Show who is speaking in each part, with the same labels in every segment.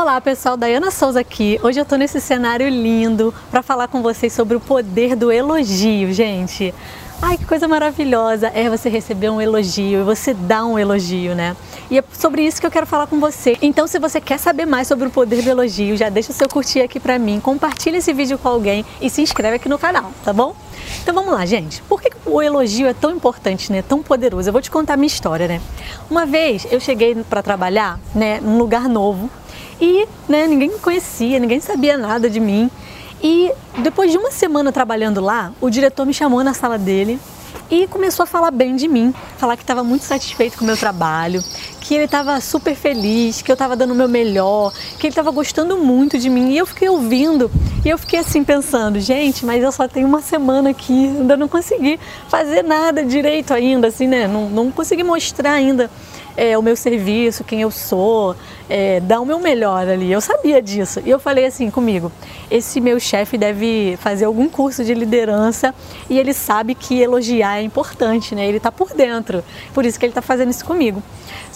Speaker 1: Olá pessoal, Dayana Souza aqui. Hoje eu tô nesse cenário lindo para falar com vocês sobre o poder do elogio, gente. Ai, que coisa maravilhosa é você receber um elogio e você dar um elogio, né? E é sobre isso que eu quero falar com você. Então, se você quer saber mais sobre o poder do elogio, já deixa o seu curtir aqui pra mim, compartilha esse vídeo com alguém e se inscreve aqui no canal, tá bom? Então vamos lá, gente. Por que o elogio é tão importante, né? Tão poderoso? Eu vou te contar a minha história, né? Uma vez eu cheguei para trabalhar, né, num lugar novo e né, ninguém me conhecia, ninguém sabia nada de mim. E depois de uma semana trabalhando lá, o diretor me chamou na sala dele e começou a falar bem de mim, falar que estava muito satisfeito com o meu trabalho, que ele estava super feliz, que eu estava dando o meu melhor, que ele estava gostando muito de mim. E eu fiquei ouvindo e eu fiquei assim pensando, gente, mas eu só tenho uma semana aqui, ainda não consegui fazer nada direito ainda, assim, né? Não, não consegui mostrar ainda é, o meu serviço, quem eu sou, é, dar o meu melhor ali. Eu sabia disso. E eu falei assim comigo: esse meu chefe deve fazer algum curso de liderança e ele sabe que elogiar é importante, né? Ele está por dentro. Por isso que ele está fazendo isso comigo.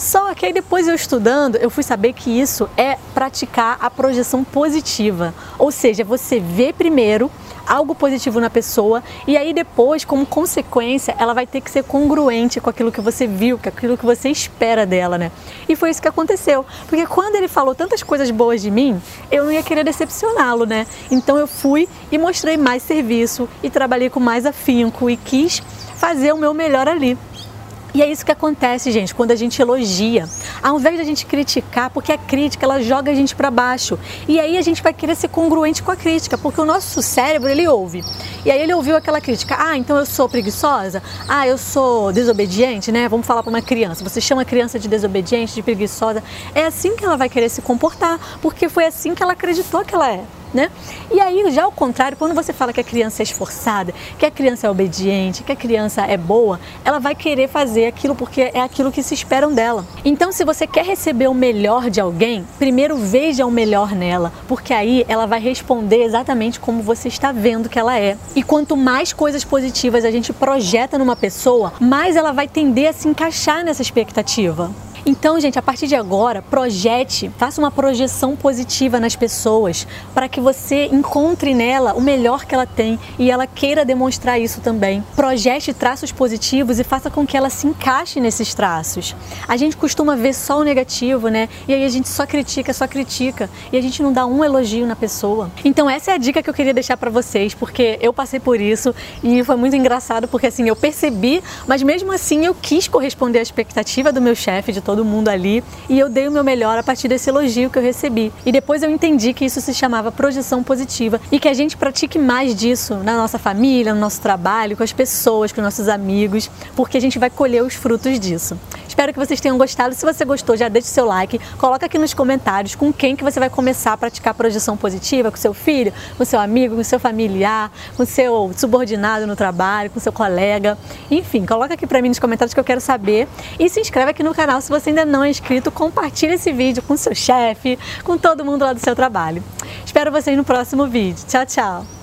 Speaker 1: Só que aí depois eu estudando, eu fui saber que isso é praticar a projeção positiva. Ou seja, você vê primeiro algo positivo na pessoa e aí depois, como consequência, ela vai ter que ser congruente com aquilo que você viu, com aquilo que você espera dela, né? E foi isso que aconteceu, porque quando ele falou tantas coisas boas de mim, eu não ia querer decepcioná-lo, né? Então eu fui e mostrei mais serviço e trabalhei com mais afinco e quis fazer o meu melhor ali. E é isso que acontece, gente, quando a gente elogia. Ao invés de a gente criticar, porque a crítica ela joga a gente para baixo. E aí a gente vai querer ser congruente com a crítica, porque o nosso cérebro ele ouve. E aí ele ouviu aquela crítica: "Ah, então eu sou preguiçosa? Ah, eu sou desobediente, né? Vamos falar para uma criança. Você chama a criança de desobediente, de preguiçosa, é assim que ela vai querer se comportar, porque foi assim que ela acreditou que ela é né? E aí, já ao contrário, quando você fala que a criança é esforçada, que a criança é obediente, que a criança é boa, ela vai querer fazer aquilo porque é aquilo que se esperam dela. Então, se você quer receber o melhor de alguém, primeiro veja o melhor nela, porque aí ela vai responder exatamente como você está vendo que ela é. E quanto mais coisas positivas a gente projeta numa pessoa, mais ela vai tender a se encaixar nessa expectativa. Então, gente, a partir de agora, projete, faça uma projeção positiva nas pessoas para que você encontre nela o melhor que ela tem e ela queira demonstrar isso também. Projete traços positivos e faça com que ela se encaixe nesses traços. A gente costuma ver só o negativo, né? E aí a gente só critica, só critica e a gente não dá um elogio na pessoa. Então, essa é a dica que eu queria deixar para vocês, porque eu passei por isso e foi muito engraçado porque assim, eu percebi, mas mesmo assim eu quis corresponder à expectativa do meu chefe de todo todo mundo ali e eu dei o meu melhor a partir desse elogio que eu recebi. E depois eu entendi que isso se chamava projeção positiva e que a gente pratique mais disso na nossa família, no nosso trabalho, com as pessoas, com nossos amigos, porque a gente vai colher os frutos disso. Espero que vocês tenham gostado. Se você gostou, já deixe seu like, coloca aqui nos comentários com quem que você vai começar a praticar projeção positiva, com seu filho, com seu amigo, com seu familiar, com seu subordinado no trabalho, com seu colega. Enfim, coloca aqui para mim nos comentários que eu quero saber e se inscreve aqui no canal se você ainda não é inscrito, compartilhe esse vídeo com seu chefe, com todo mundo lá do seu trabalho. Espero vocês no próximo vídeo. Tchau, tchau!